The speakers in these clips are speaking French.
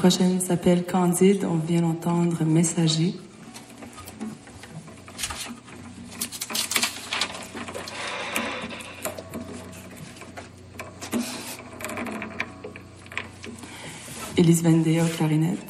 Prochaine s'appelle Candide. On vient d'entendre Messager. Elise Vendée au clarinette.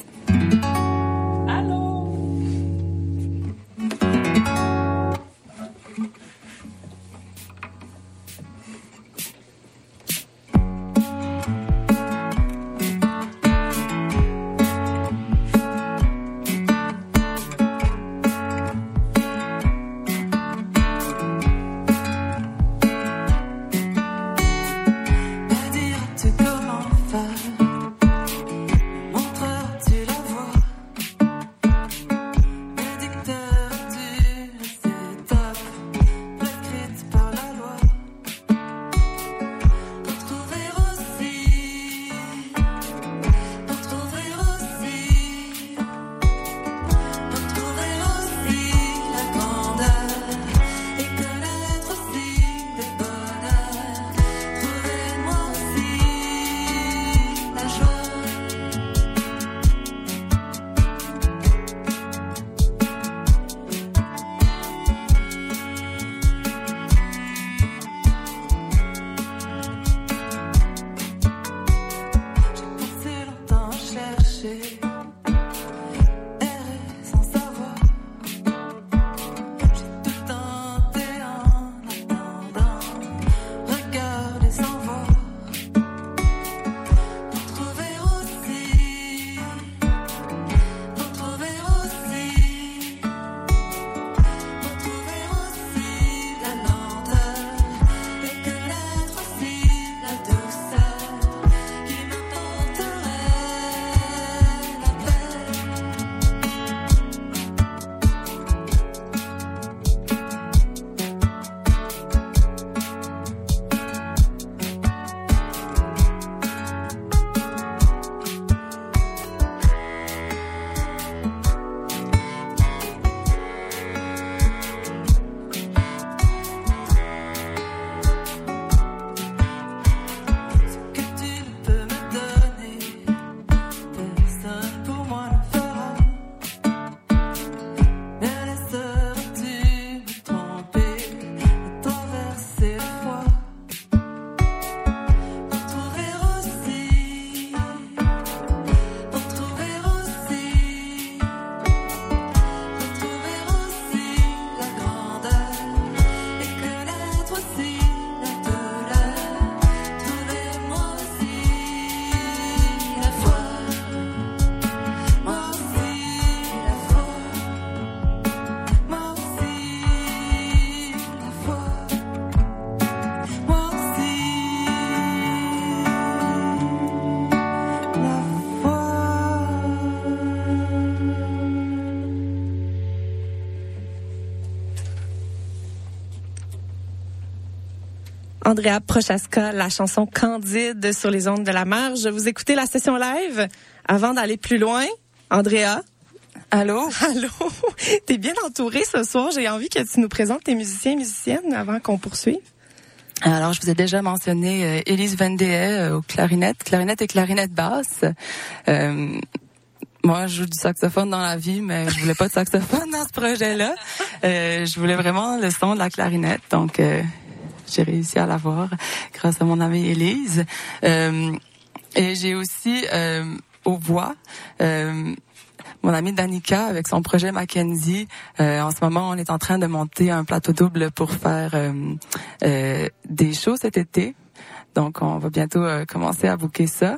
Andrea Prochaska, la chanson Candide sur les ondes de la marge. Vous écoutez la session live avant d'aller plus loin. Andrea. Allô? Allô? T'es bien entourée ce soir. J'ai envie que tu nous présentes tes musiciens et musiciennes avant qu'on poursuive. Alors, je vous ai déjà mentionné euh, Élise Vendée euh, au clarinette, clarinette et clarinette basse. Euh, moi, je joue du saxophone dans la vie, mais je voulais pas de saxophone dans ce projet-là. Euh, je voulais vraiment le son de la clarinette, donc euh, j'ai réussi à l'avoir grâce à mon amie Élise. Euh, et j'ai aussi euh, aux voix euh, mon amie Danica avec son projet Mackenzie. Euh, en ce moment, on est en train de monter un plateau double pour faire des shows cet été. Donc, on va bientôt commencer à bouquer ça.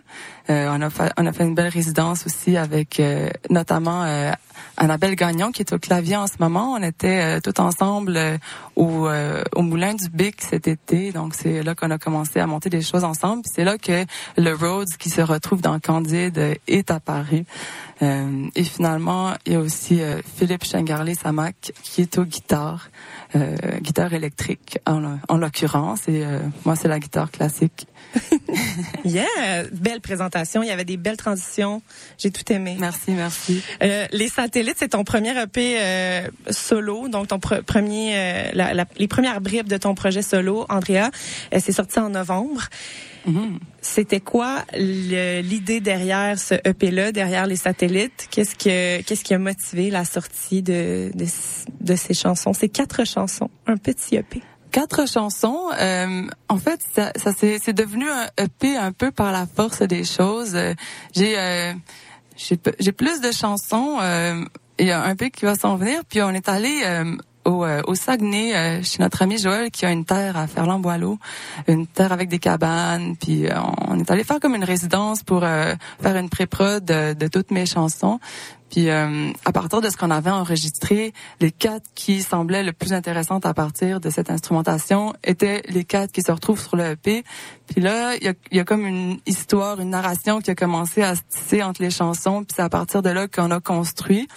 on a fait, on a fait une belle résidence aussi avec notamment Annabelle Gagnon qui est au clavier en ce moment. On était euh, tout ensemble euh, au, euh, au Moulin du Bic cet été. Donc c'est là qu'on a commencé à monter des choses ensemble. C'est là que le Rhodes qui se retrouve dans Candide est apparu. et finalement, il y a aussi Philippe Chengarlé-Samac qui est au guitare, guitare électrique en, en l'occurrence. Et moi, c'est la guitare classique. yeah, belle présentation. Il y avait des belles transitions. J'ai tout aimé. Merci, merci. Euh, les satellites, c'est ton premier EP euh, solo, donc ton premier, euh, la, la, les premières bribes de ton projet solo, Andrea. c'est sorti en novembre. C'était quoi l'idée derrière ce EP-là, derrière les satellites? Qu'est-ce que qu'est-ce qui a motivé la sortie de, de, ces chansons? Ces quatre chansons, un petit EP quatre chansons. Euh, en fait, ça, ça c'est devenu un EP un peu par la force des choses. J'ai euh, j'ai plus de chansons. Euh, il y a un EP qui va s'en venir. Puis on est allé euh, au, euh, au Saguenay, euh, chez notre ami Joël, qui a une terre à Ferland-Boileau, une terre avec des cabanes. Puis euh, on est allé faire comme une résidence pour faire une pré-prod de, de, toutes mes chansons. Puis à partir de ce qu'on avait enregistré, les quatre qui semblaient le plus intéressantes à partir de cette instrumentation étaient les quatre qui se retrouvent sur le EP. Puis là, il y a, y a, comme une histoire, une narration qui a commencé à se tisser entre les chansons. Puis c'est à partir de là qu'on a construit.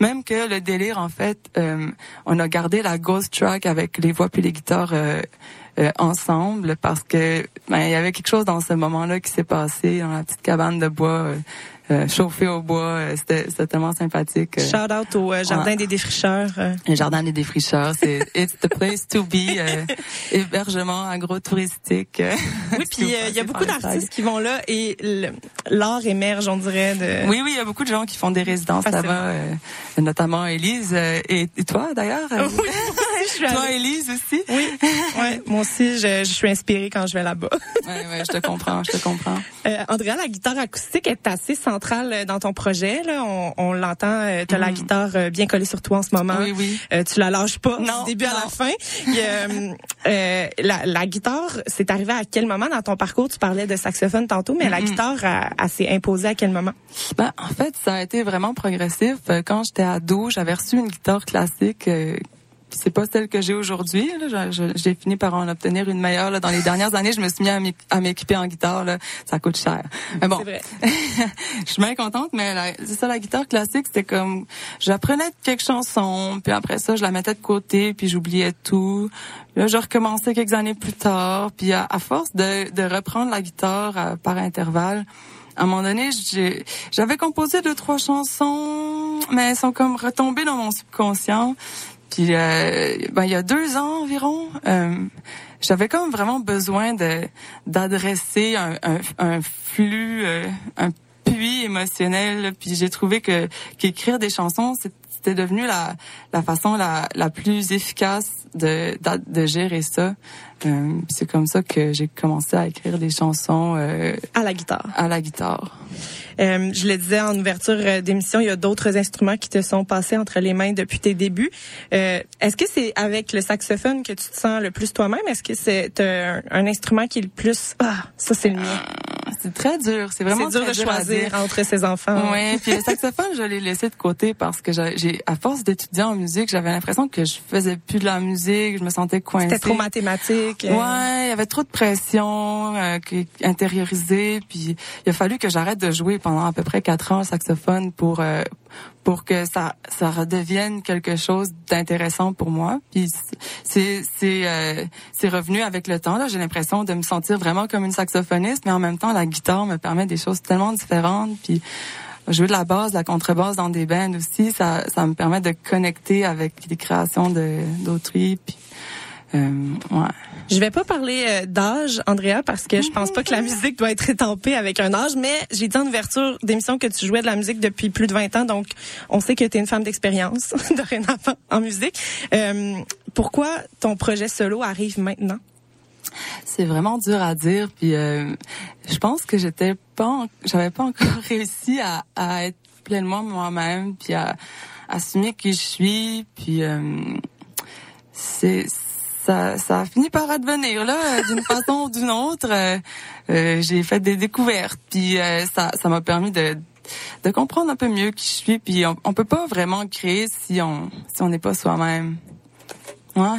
Même que le délire, en fait, euh, on a gardé la ghost track avec les voix puis les guitares euh, euh, ensemble parce que ben, il y avait quelque chose dans ce moment-là qui s'est passé dans la petite cabane de bois euh, chauffé au bois. Euh, c'était tellement sympathique. Euh. Shout out au jardin des défricheurs. Le jardin des défricheurs, c'est it's the place to be. hébergement agro-touristique. oui, puis il y a beaucoup d'artistes qui vont là et l'art émerge, on dirait. De... Oui, oui, il y a beaucoup de gens qui font des résidences là-bas, notamment Élise et, toi d'ailleurs. Oui. Toi, Élise aussi. Oui. Ouais, moi aussi, je, je suis inspirée quand je vais là-bas. oui, oui, je te comprends, je te comprends. Euh, Andrea, la guitare acoustique est assez centrale euh, dans ton projet. Là. On, on l'entend, euh, tu as la mm. guitare euh, bien collée sur toi en ce moment. Oui, oui. Euh, tu la lâches pas non, du début à la fin. euh, la, la, guitare, c'est arrivé à quel moment dans ton parcours? Tu parlais de saxophone tantôt, mais la guitare, elle, s'est imposée à quel moment? Ben, en fait, ça a été vraiment progressif. Quand j'étais ado, j'avais reçu une guitare classique c'est pas celle que j'ai aujourd'hui. J'ai fini par en obtenir une meilleure. Là. Dans les dernières années, je me suis mis à m'équiper en guitare. Là. Ça coûte cher. Mais bon, je suis bien contente. Mais c'est ça, la guitare classique, c'était comme j'apprenais quelques chansons, puis après ça, je la mettais de côté, puis j'oubliais tout. Là, je recommençais quelques années plus tard. Puis à, force de, de, reprendre la guitare euh, par intervalle, à un moment donné, j'avais composé deux trois chansons, mais elles sont comme retombées dans mon subconscient. Puis euh, ben, il y a deux ans environ, euh, j'avais comme vraiment besoin de d'adresser un, un, un, flux, euh, un puits émotionnel. Puis j'ai trouvé que qu'écrire des chansons, c'était devenu la, la façon la, la plus efficace de, de, de gérer ça. Euh, c'est comme ça que j'ai commencé à écrire des chansons euh, à la guitare. À la guitare. Euh, je le disais en ouverture euh, d'émission, il y a d'autres instruments qui te sont passés entre les mains depuis tes débuts. Euh, Est-ce que c'est avec le saxophone que tu te sens le plus toi-même? Est-ce que c'est un, un, instrument qui est le plus... Ah, ça c'est le mien. C'est très dur. C'est vraiment dur de choisir entre ses enfants. Oui, puis le saxophone, je l'ai laissé de côté parce que j'ai, à force d'étudier en musique, j'avais l'impression que je faisais plus de la musique, je me sentais coincée. C'était trop mathématique. Ouais, il y avait trop de pression euh, intériorisée, puis il a fallu que j'arrête de jouer pendant à peu près quatre ans au saxophone pour euh, pour que ça ça redevienne quelque chose d'intéressant pour moi. Puis c'est c'est euh, c'est revenu avec le temps là. J'ai l'impression de me sentir vraiment comme une saxophoniste, mais en même temps la guitare me permet des choses tellement différentes. Puis jouer de la basse, la contrebasse dans des bands aussi, ça ça me permet de connecter avec les créations de d'autrui. Puis euh, ouais. Je vais pas parler euh, d'âge, Andrea, parce que je pense pas que la musique doit être étampée avec un âge, mais j'ai dit en ouverture d'émission que tu jouais de la musique depuis plus de 20 ans, donc on sait que tu es une femme d'expérience dorénavant en musique. Euh, pourquoi ton projet solo arrive maintenant? C'est vraiment dur à dire, puis euh, je pense que j'étais pas, j'avais pas encore réussi à, être pleinement moi-même, puis à, à assumer qui je suis, puis euh, c'est ça, ça a fini par advenir là, d'une façon ou d'une autre. Euh, euh, j'ai fait des découvertes, puis euh, ça, ça m'a permis de de comprendre un peu mieux qui je suis. Puis on, on peut pas vraiment créer si on si on n'est pas soi-même. Ouais.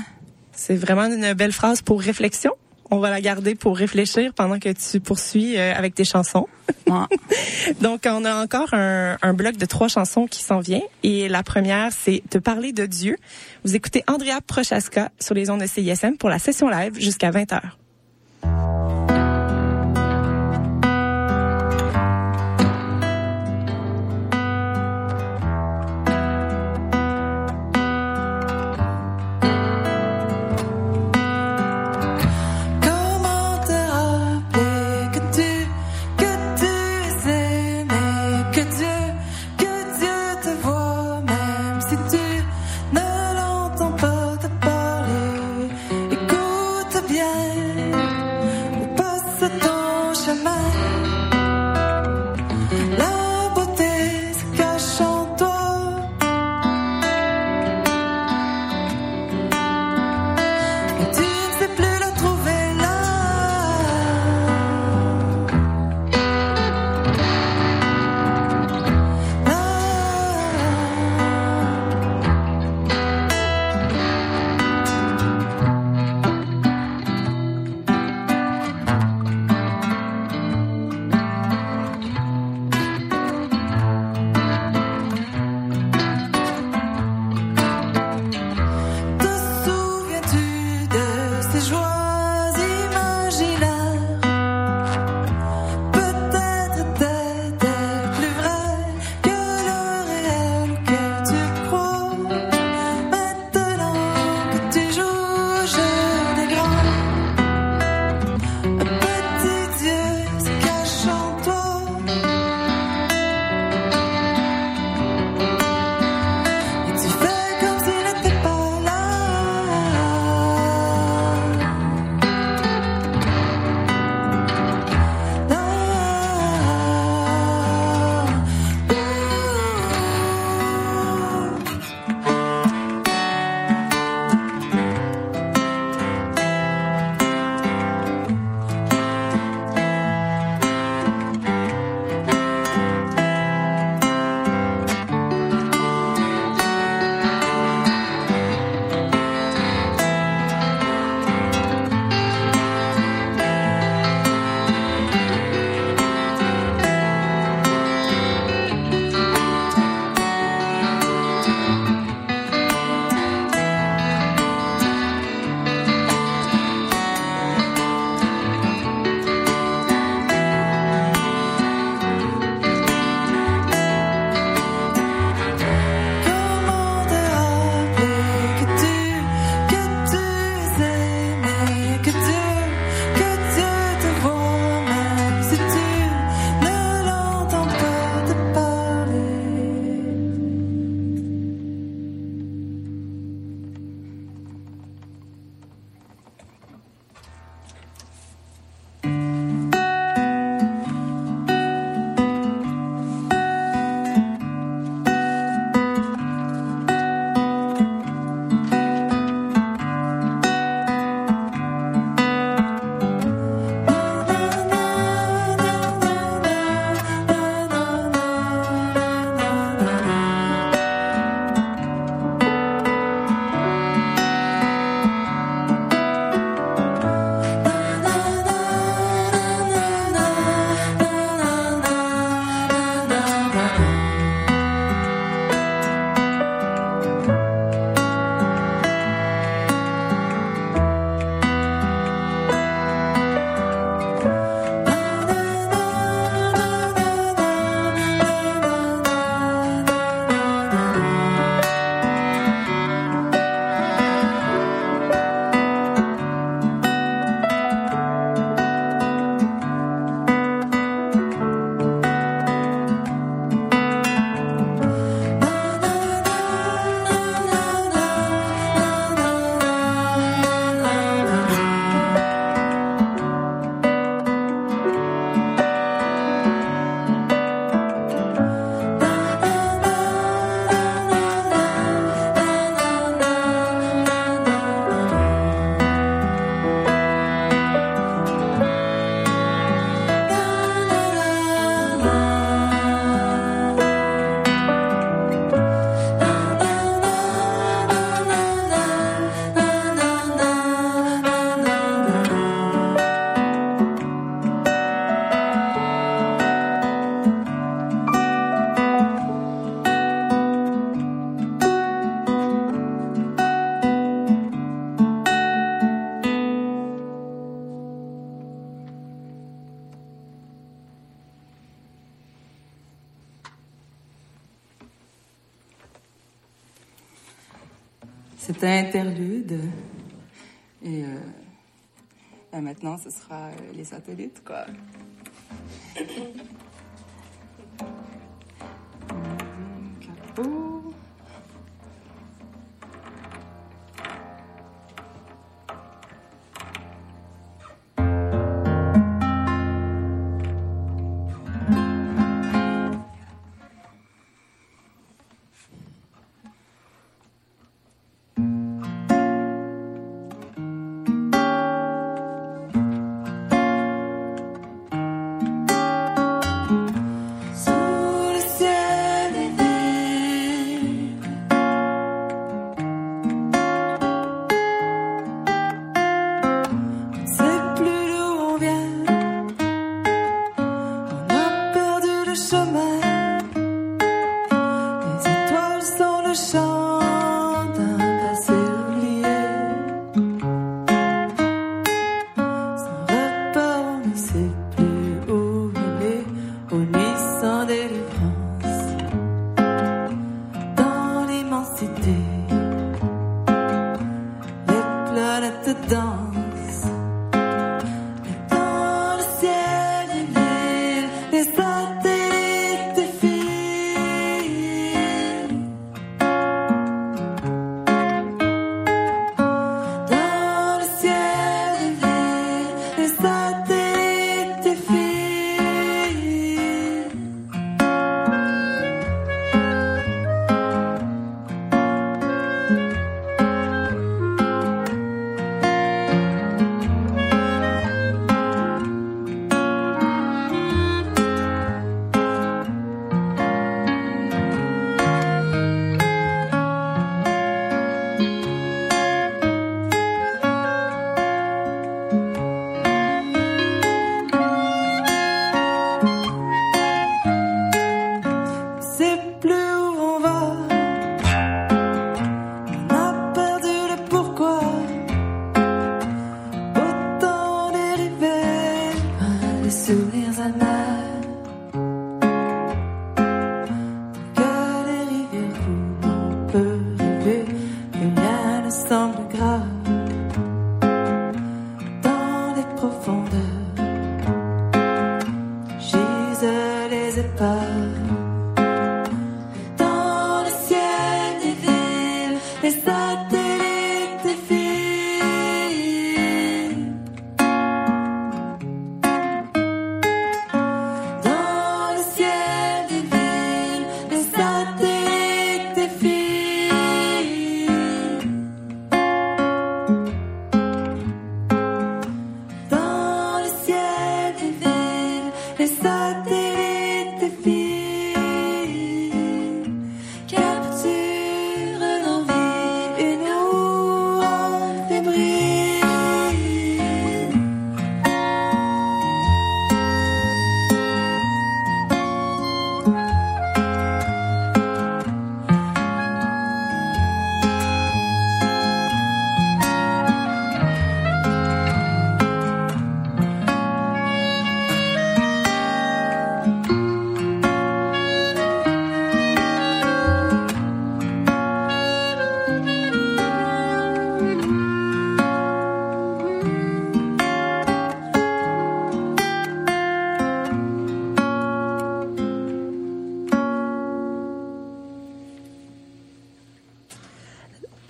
C'est vraiment une belle phrase pour réflexion. On va la garder pour réfléchir pendant que tu poursuis avec tes chansons. Donc, on a encore un, un, bloc de trois chansons qui s'en vient. Et la première, c'est Te parler de Dieu. Vous écoutez Andrea Prochaska sur les ondes de CISM pour la session live jusqu'à 20h. C'était interlude. Et euh, ben maintenant, ce sera euh, les satellites, quoi.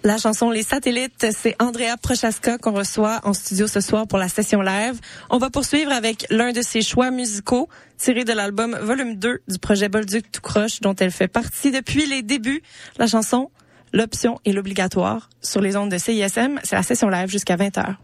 La chanson Les Satellites, c'est Andrea Prochaska qu'on reçoit en studio ce soir pour la session live. On va poursuivre avec l'un de ses choix musicaux tiré de l'album Volume 2 du projet Bolduc tout croche dont elle fait partie depuis les débuts. La chanson L'option et l'obligatoire sur les ondes de CISM, c'est la session live jusqu'à 20h.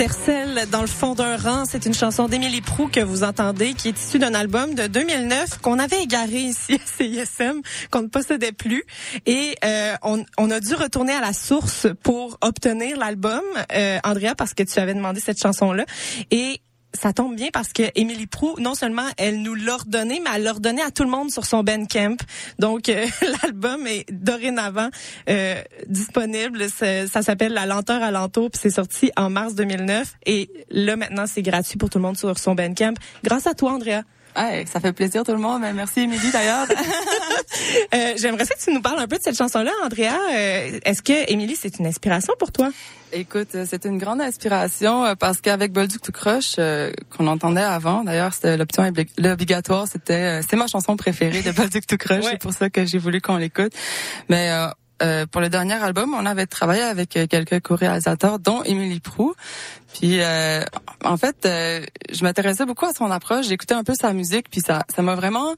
Dans le fond d'un rang, c'est une chanson d'Émilie Prou que vous entendez, qui est issue d'un album de 2009 qu'on avait égaré ici à CISM, qu'on ne possédait plus. Et euh, on, on, a dû retourner à la source pour obtenir l'album, euh, Andrea, parce que tu avais demandé cette chanson-là. Et ça tombe bien parce que Émilie Prou, non seulement elle nous l'a ordonné, mais elle l'a ordonné à tout le monde sur son Bandcamp. Donc euh, l'album est dorénavant euh, disponible. Ça s'appelle La lenteur à puis c'est sorti en mars 2009. Et là maintenant, c'est gratuit pour tout le monde sur son Bandcamp. Grâce à toi, Andrea. Ouais, ça fait plaisir tout le monde. Merci Émilie d'ailleurs. euh, J'aimerais que tu nous parles un peu de cette chanson-là, Andrea. Euh, est-ce que Émilie, c'est une inspiration pour toi? Écoute, euh, c'est une grande inspiration euh, parce qu'avec Bolduc tout croche qu'on entendait avant, d'ailleurs c'était l'option obligatoire, c'était c'est ma chanson préférée de Bolduc tout croche, c'est pour ça que j'ai voulu qu'on l'écoute. Mais euh, pour le dernier album, on avait travaillé avec euh, quelques co-réalisateurs, dont Émilie Prou. Puis, euh, en fait, je m'intéressais beaucoup à son approche. J'écoutais un peu sa musique, puis ça, ça m'a vraiment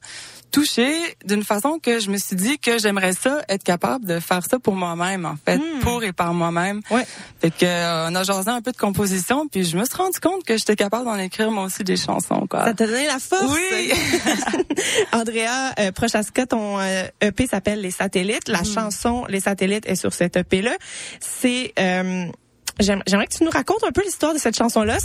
touchée d'une façon que je me suis dit que j'aimerais ça être capable de faire ça pour moi-même, en fait, hmm. pour et par moi-même. Ouais. Fait que on a jasé un peu de composition, puis je me suis rendu compte que j'étais capable d'en écrire moi aussi des chansons. Quoi. Ça t'a donné la force. Oui. Andrea euh, Prochaska, ton EP s'appelle Les Satellites. La hmm. chanson les satellites est sur cette EP-là. C'est euh, J'aimerais que tu nous racontes un peu l'histoire de cette chanson-là.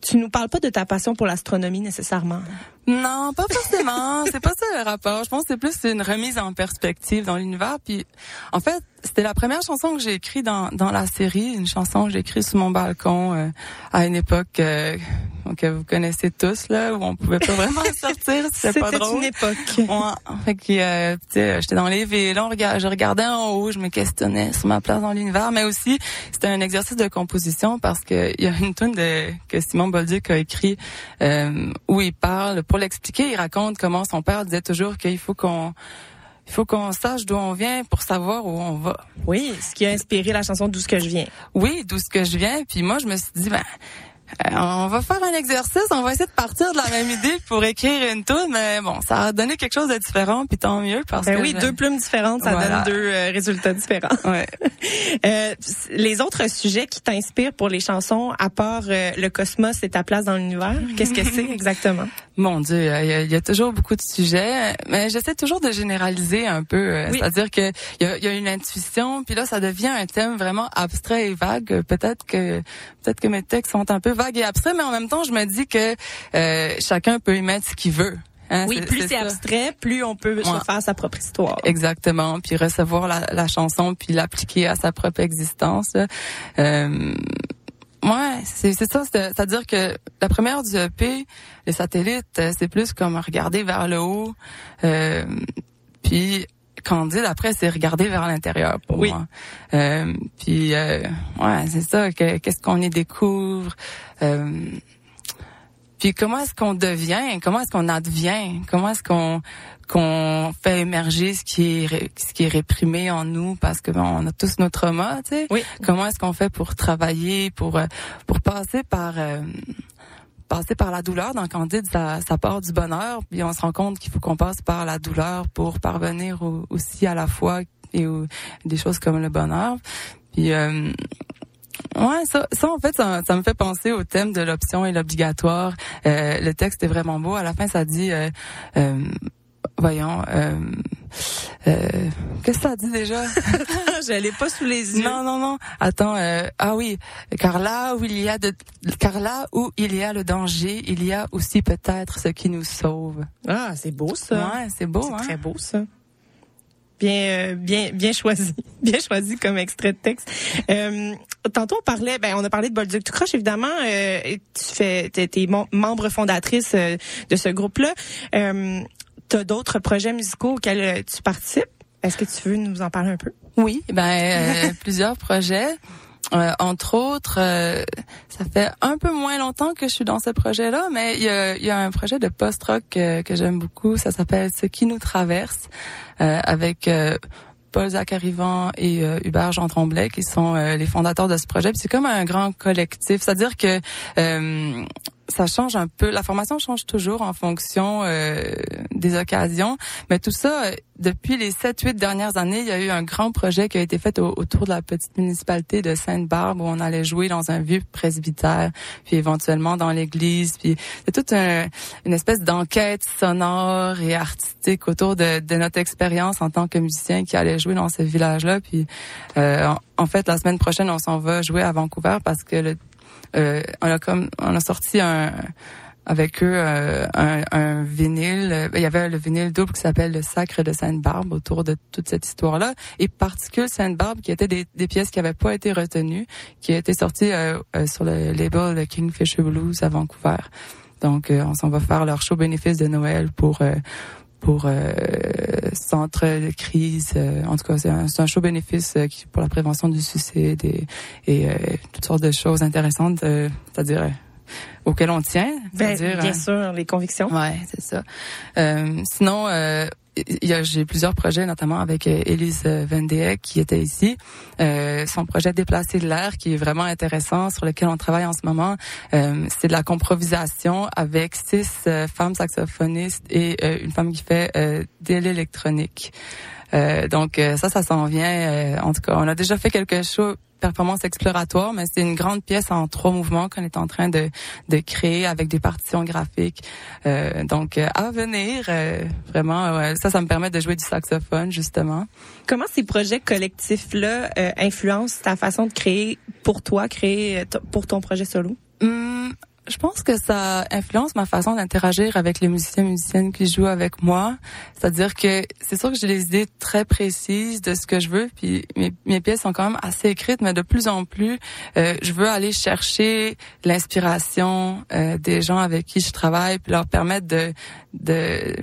Tu nous parles pas de ta passion pour l'astronomie nécessairement. Non, pas forcément. c'est pas ça le rapport. Je pense que c'est plus une remise en perspective dans l'univers. Puis, en fait, c'était la première chanson que j'ai écrite dans, dans la série, une chanson que j'ai écrite sous mon balcon euh, à une époque euh, que vous connaissez tous là, où on pouvait pas vraiment sortir, c'était pas drôle. une époque. Ouais, fait que euh, j'étais dans les villes, je regardais en haut, je me questionnais sur ma place dans l'univers, mais aussi c'était un exercice de composition parce que il y a une tune de que Simon Bolduc a écrit euh, où il parle pour l'expliquer, il raconte comment son père disait toujours qu'il faut qu'on il faut qu'on sache d'où on vient pour savoir où on va. Oui, ce qui a inspiré la chanson D'où ce que je viens. Oui, d'où ce que je viens. Puis moi, je me suis dit, ben, euh, on va faire un exercice, on va essayer de partir de la même idée pour écrire une tune, mais bon, ça a donné quelque chose de différent, puis tant mieux parce ben que oui, deux plumes différentes, ça donne deux euh, résultats différents. Ouais. euh, les autres sujets qui t'inspirent pour les chansons, à part euh, le cosmos et ta place dans l'univers, qu'est-ce que c'est exactement? Mon Dieu, il y, a, toujours beaucoup de sujets, mais j'essaie toujours de généraliser un peu, c'est-à-dire que il y a, y a, une intuition, puis là ça devient un thème vraiment abstrait et vague. Peut-être que peut-être que mes textes sont un peu vague et abstrait, mais en même temps, je me dis que euh, chacun peut y mettre ce qu'il veut. Hein, oui, plus c'est abstrait, plus on peut se faire sa propre histoire. Exactement, puis recevoir la, la chanson, puis l'appliquer à sa propre existence. Euh, ouais, c'est ça, c'est-à-dire que la première du EP, les satellites, euh, c'est plus comme regarder vers le haut, euh, puis Candide, après, c'est regarder vers l'intérieur pour oui. moi. Euh, puis, euh, ouais, c'est ça. Qu'est-ce qu'on y découvre euh, Puis, comment est-ce qu'on devient? Comment est-ce qu'on advient? Comment est-ce qu'on qu'on fait émerger ce qui est ce qui est réprimé en nous? Parce que bon, on a tous nos traumas, tu sais. Oui. Comment est-ce qu'on fait pour travailler, pour euh, pour passer par euh, passer par la douleur? Dans Candide, ça, ça part du bonheur, puis on se rend compte qu'il faut qu'on passe par la douleur pour parvenir aussi à la foi et des choses comme le bonheur. Puis euh, Ouais, ça, ça en fait, ça, me fait penser au thème de l'option et l'obligatoire. Euh, le texte est vraiment beau. À la fin, ça dit, euh, euh voyons, euh, euh, qu'est-ce que ça dit déjà? Je l'ai pas sous les yeux. Non, non, non. Attends. Euh, ah oui, car là où il y a de, car là où il y a le danger, il y a aussi peut-être ce qui nous sauve. Ah, c'est beau ça. Ouais, c'est beau. C'est hein? très beau ça. Bien, bien, bien choisi, bien choisi comme extrait de texte. Euh, tantôt on parlait, ben on a parlé de Bolduc Tu croches évidemment. Euh, tu fais, t'es, es membre fondatrice euh, de ce groupe-là. Euh, tu as d'autres projets musicaux auxquels euh, tu participes? Est-ce que tu veux nous en parler un peu? Oui, ben euh, plusieurs projets. Euh, entre autres, ça fait un peu moins longtemps que je suis dans ce projet-là, mais il y a, y a, un projet de post-rock que, j'aime beaucoup. Ça s'appelle Ce qui nous traverse, avec Paul Zacarivan et Hubert Jean Tremblay, qui sont les fondateurs de ce projet. C'est comme un grand collectif, c'est-à-dire que ça change un peu. La formation change toujours en fonction euh, des occasions, mais tout ça, euh, depuis les 7-8 dernières années, il y a eu un grand projet qui a été fait autour de la petite municipalité de Sainte-Barbe où on allait jouer dans un vieux presbytère, puis éventuellement dans l'église. Puis c'est toute une espèce d'enquête sonore et artistique autour de, notre expérience en tant que musicien qui allait jouer dans ce village-là. Puis euh, en fait, la semaine prochaine, on s'en va jouer à Vancouver parce que le euh, on a comme on a sorti un avec eux euh, un, vinyle. Il y avait le vinyle double qui s'appelle Le Sacre de Sainte-Barbe autour de toute cette histoire-là. Et Particule Sainte-Barbe, qui étaient des, pièces qui n'avaient pas été retenues, qui étaient sorties euh, sur le label de Kingfisher Blues à Vancouver. Donc, on s'en va faire leur show bénéfice de Noël pour pour euh, centre de crise. Euh, en tout cas, c'est un, un, show bénéfice euh, qui, pour la prévention du suicide et, et euh, toutes sortes de choses intéressantes, c'est-à-dire auxquelles on tient. Ben, bien sûr, les convictions. Ouais, c'est ça. sinon, j'ai plusieurs projets, notamment avec Elise euh, Vendée qui était ici. Euh, son projet Déplacer de l'air, qui est vraiment intéressant, sur lequel on travaille en ce moment, euh, c'est de la comprovisation avec six euh, femmes saxophonistes et une femme qui fait de l'électronique. Donc ça, ça s'en vient. en tout cas, on a déjà fait quelque chose performance exploratoire, mais c'est une grande pièce en trois mouvements qu'on est en train de, de créer avec des partitions graphiques. Euh, donc, euh, à venir, euh, vraiment, ça, ça me permet de jouer du saxophone, justement. Comment ces projets collectifs-là euh, influencent ta façon de créer pour toi, créer pour ton projet solo? Hum, je pense que ça influence ma façon d'interagir avec les musiciens et musiciennes qui jouent avec moi. C'est-à-dire que c'est sûr que j'ai des idées très précises de ce que je veux, puis mes, pièces sont quand même assez écrites, mais de plus en plus, euh, je veux aller chercher l'inspiration euh, des gens avec qui je travaille, puis leur permettre de, de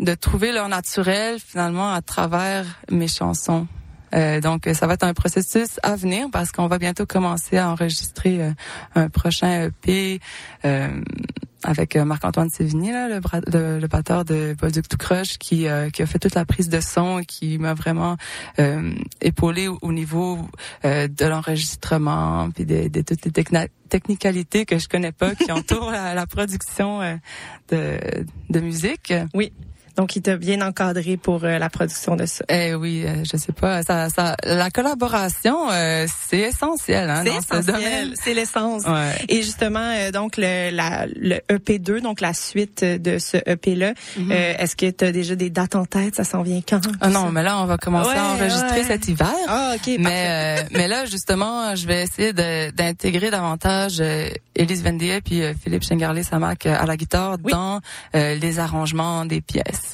de trouver leur naturel finalement à travers mes chansons. Euh, donc, ça va être un processus à venir parce qu'on va bientôt commencer à enregistrer euh, un prochain EP euh, avec Marc-Antoine Sévigny, là, le, le, le, batteur de Bolduc Tout Crush, qui, qui a fait toute la prise de son et qui m'a vraiment épaulé au, niveau de l'enregistrement puis de, de, toutes les technicalités que je connais pas qui entourent la, la production de, de musique. Oui. Donc, il t'a bien encadré pour euh, la production de ça. Eh oui, euh, je sais pas. Ça, ça, la collaboration, euh, c'est essentiel hein, dans essentiel, C'est l'essence. Et justement, donc le, la, le EP2, donc la suite de ce EP-là, mhm. est-ce que tu as déjà des dates en tête? Ça s'en vient quand ah Non, mais là, on va commencer à enregistrer cet hiver. Ah, ok. Mais mais là, justement, je vais essayer d'intégrer davantage Elise Vendier puis Philippe Chengarlé-Samac à la guitare dans les arrangements des pièces.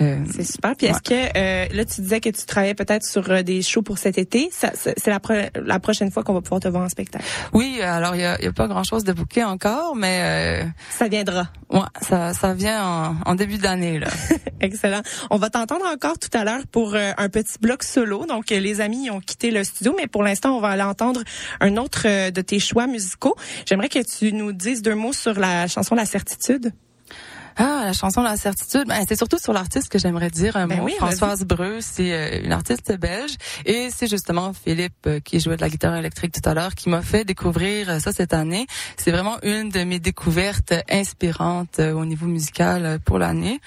Euh, c'est super. Puis est-ce que euh, là tu disais que tu travaillais peut-être sur euh, des shows pour cet été C'est la, la prochaine fois qu'on va pouvoir te voir en spectacle. Oui, alors il y a, y a, pas grand-chose de bouquet encore, mais ça viendra. Ouais, ça, ça vient en, en début d'année là. Excellent. On va t'entendre encore tout à l'heure pour un petit bloc solo. Donc les amis ont quitté le studio, mais pour l'instant on va aller entendre un autre de tes choix musicaux. J'aimerais que tu nous dises deux mots sur la chanson La Certitude. Ah, la chanson La Certitude, ben, c'est surtout sur l'artiste que j'aimerais dire un ben mot. Françoise Breu, c'est euh, une artiste belge et c'est justement Philippe euh, qui jouait de la guitare électrique tout à l'heure qui m'a fait découvrir euh, ça cette année. C'est vraiment une de mes découvertes inspirantes au niveau musical pour l'année.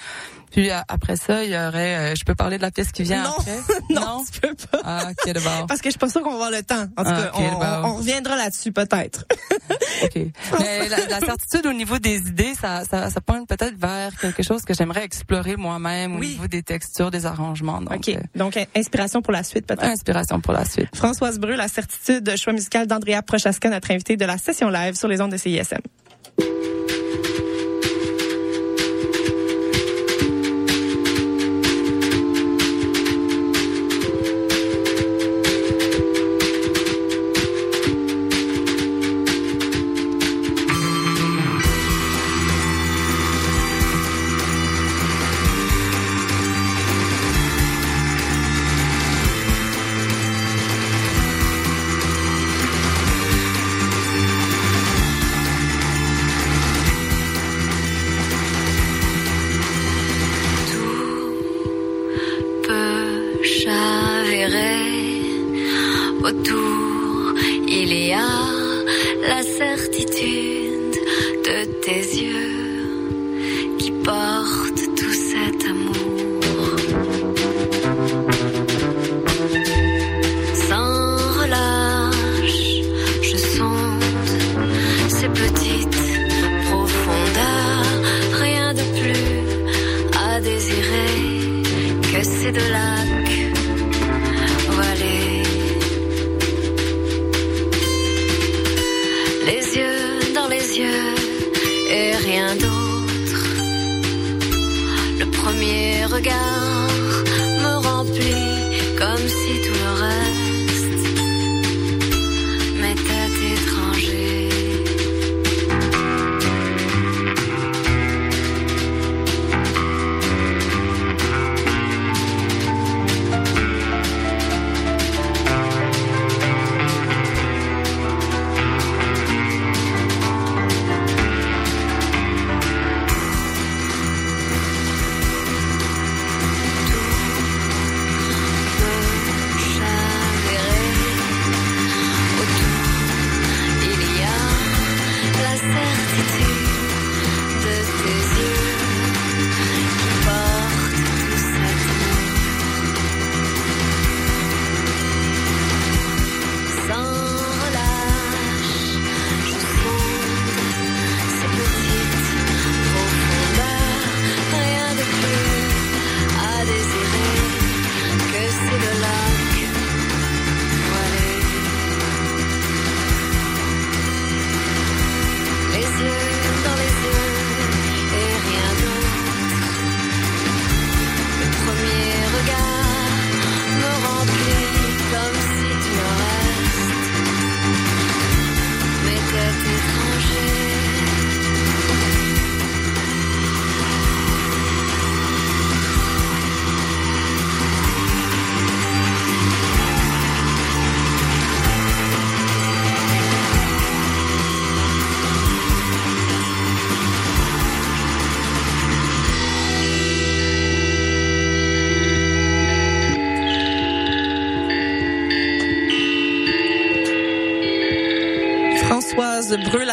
Puis après ça, il y aurait, je peux parler de la pièce qui vient non. après? non, non, tu peux pas. Ah, ok. Parce que je suis pas sûre qu'on va avoir le temps. En tout cas, on, on, reviendra là-dessus peut-être. ok. Mais la, la, certitude au niveau des idées, ça, ça, ça pointe peut-être vers quelque chose que j'aimerais explorer moi-même au niveau des textures, des arrangements. Donc, OK. Euh, donc, inspiration pour la suite, peut-être? Inspiration pour la suite. Françoise Breu, la certitude, choix musical d'Andrea Prochaska, notre invitée de la session live sur les ondes de CISM. Autour, il y a la certitude de Breu, la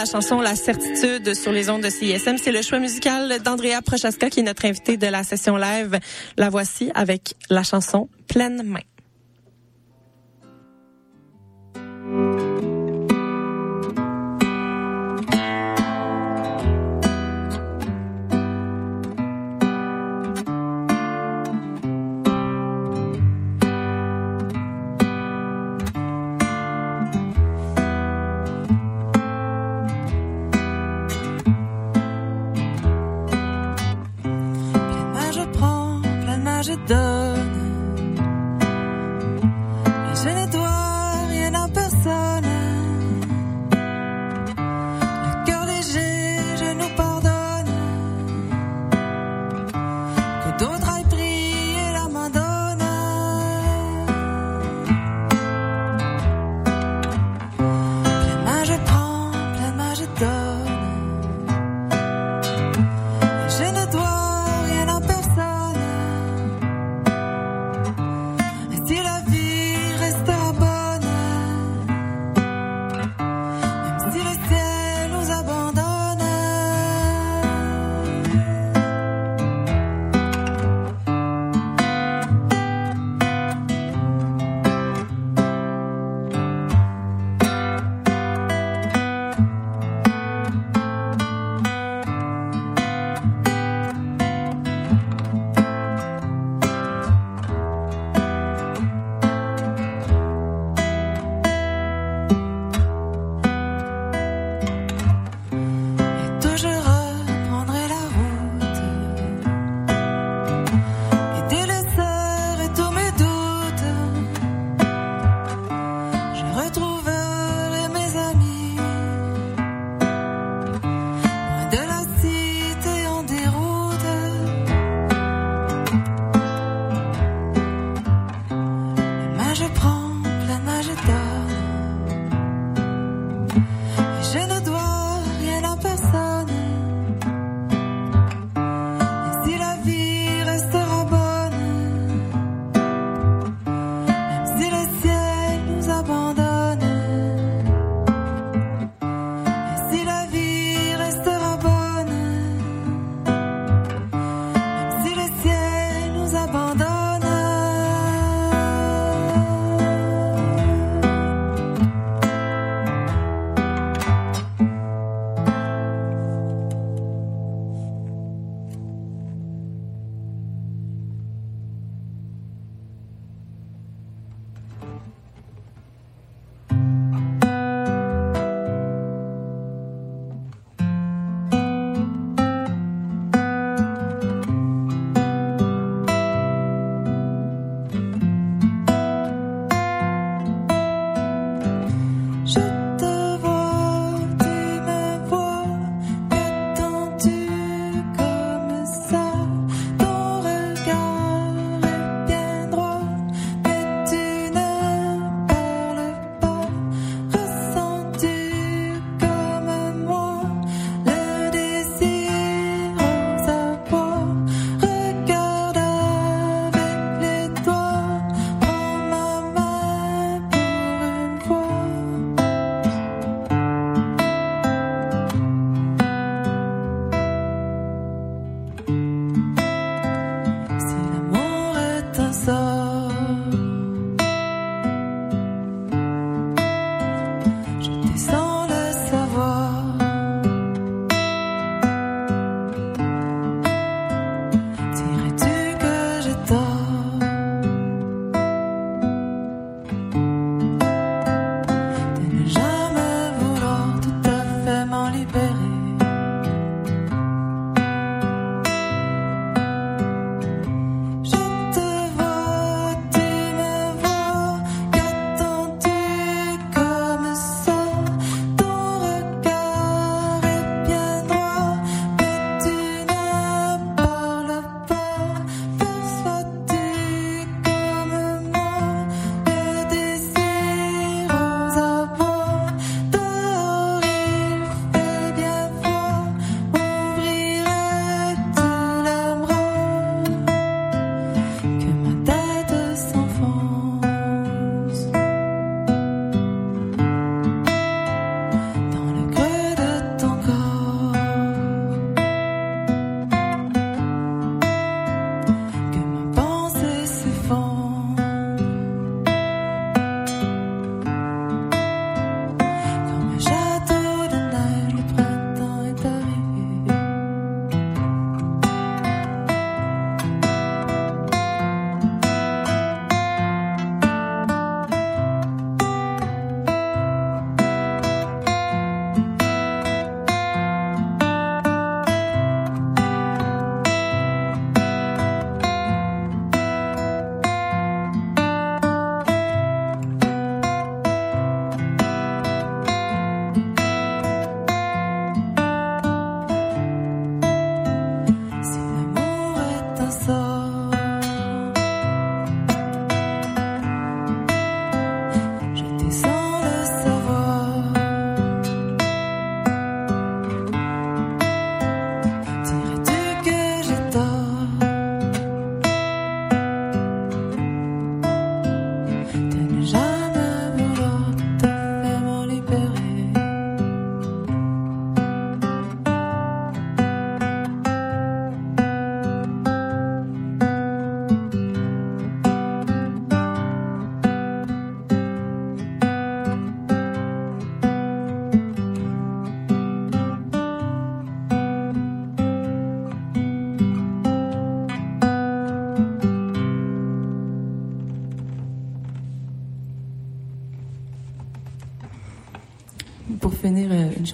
chanson La certitude sur les ondes de CISM. C'est le choix musical d'Andrea Prochaska qui est notre invité de la session live. La voici avec la chanson Pleine main.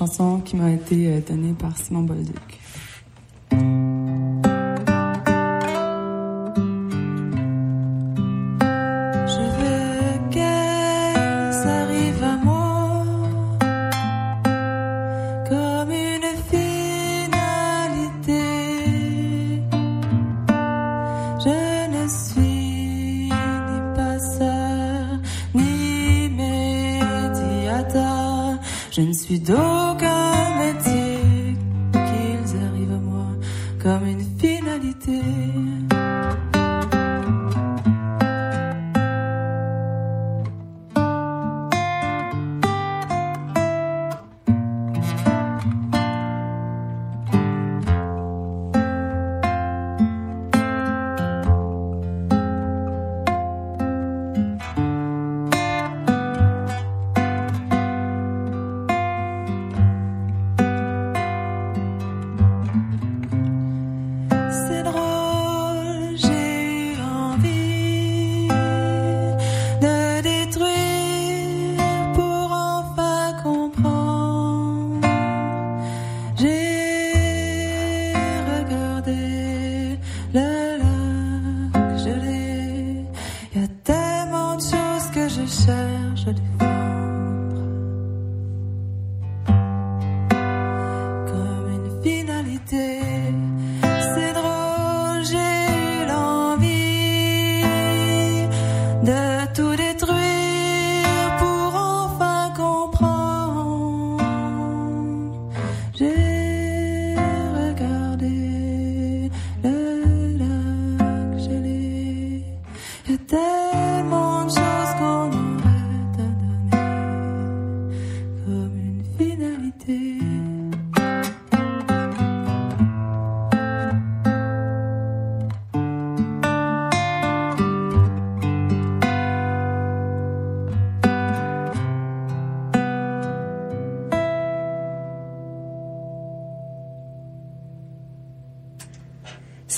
Chanson qui m'a été euh, donnée par Simon Bolduc.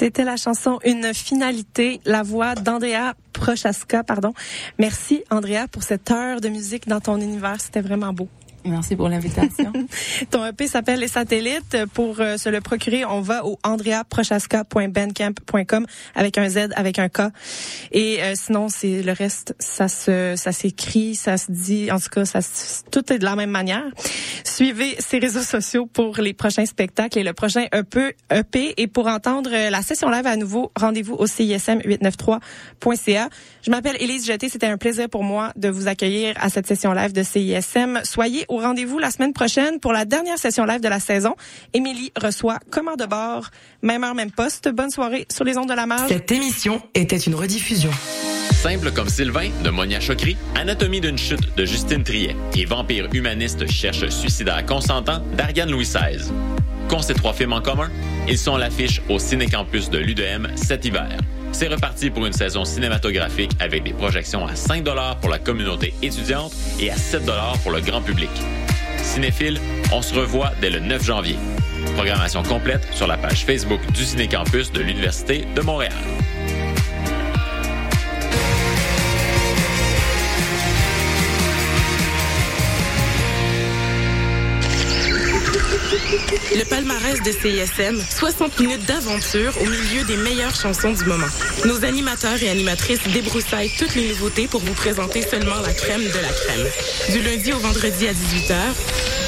C'était la chanson Une finalité, la voix d'Andrea Prochaska, pardon. Merci Andrea pour cette heure de musique dans ton univers, c'était vraiment beau. Merci pour l'invitation. Ton EP s'appelle Les Satellites. Pour euh, se le procurer, on va au andreaprochaska.bandcamp.com avec un Z, avec un K. Et euh, sinon, c'est le reste, ça se, ça s'écrit, ça se dit. En tout cas, ça, tout est de la même manière. Suivez ses réseaux sociaux pour les prochains spectacles et le prochain EP. EP. Et pour entendre euh, la session live à nouveau, rendez-vous au CISM893.ca. Je m'appelle Élise Jeté. C'était un plaisir pour moi de vous accueillir à cette session live de CISM. Soyez au rendez-vous la semaine prochaine pour la dernière session live de la saison. Émilie reçoit commande de bord, même heure, même poste. Bonne soirée sur les ondes de la marge. Cette émission était une rediffusion. Simple comme Sylvain de Monia Chokri, Anatomie d'une chute de Justine Triet et Vampire humaniste cherche suicidaire consentant d'Ariane Louis XVI. Qu'ont ces trois films en commun? Ils sont à l'affiche au Cinécampus de l'UDM cet hiver. C'est reparti pour une saison cinématographique avec des projections à 5 pour la communauté étudiante et à 7 pour le grand public. Cinéphile, on se revoit dès le 9 janvier. Programmation complète sur la page Facebook du Cinécampus de l'Université de Montréal. Le palmarès de CISM, 60 minutes d'aventure au milieu des meilleures chansons du moment. Nos animateurs et animatrices débroussaillent toutes les nouveautés pour vous présenter seulement la crème de la crème. Du lundi au vendredi à 18h,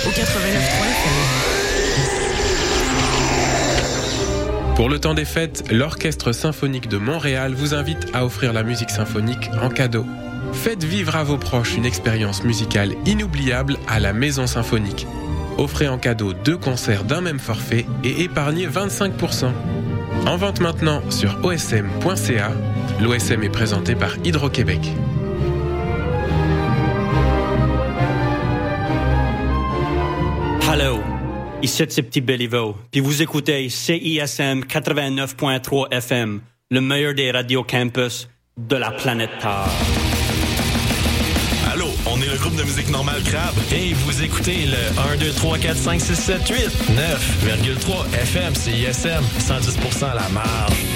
au 89.3 Pour le temps des fêtes, l'Orchestre symphonique de Montréal vous invite à offrir la musique symphonique en cadeau. Faites vivre à vos proches une expérience musicale inoubliable à la Maison Symphonique. Offrez en cadeau deux concerts d'un même forfait et épargnez 25%. En vente maintenant sur osm.ca. L'OSM est présenté par Hydro-Québec. Hello, ici c'est Petit Béliveau, puis vous écoutez CISM 89.3 FM, le meilleur des radios campus de la planète Terre. On est le groupe de musique normale Crabe et vous écoutez le 1, 2, 3, 4, 5, 6, 7, 8, 9,3 FM, CISM, 110% à la marge.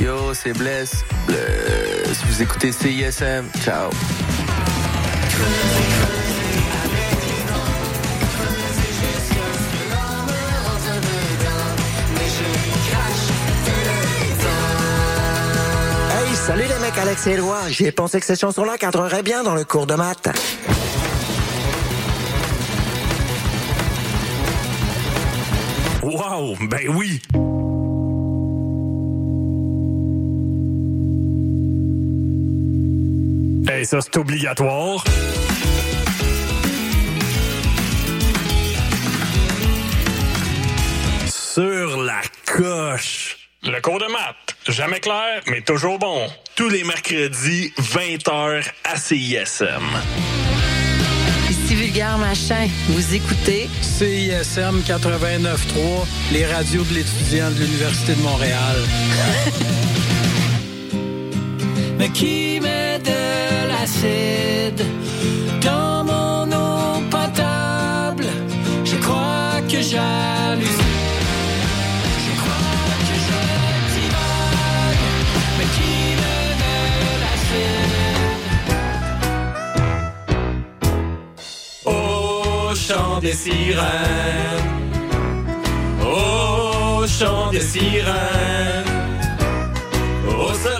Yo, c'est Bless. Bless. Vous écoutez CISM. Ciao. Hey, salut les mecs, Alex et Éloi. J'ai pensé que ces chansons-là cadreraient bien dans le cours de maths. Wow, ben oui! Hey, ça, c'est obligatoire. Sur la coche. Le cours de maths. Jamais clair, mais toujours bon. Tous les mercredis, 20h à CISM. Ici Vulgaire Machin, vous écoutez CISM 89.3, les radios de l'étudiant de l'Université de Montréal. Mais qui dans mon potable? Je crois que j'hallucine. Je crois que je divague. Mais qui de l'acide? Au chant des sirènes. Au chant des sirènes. Au soleil,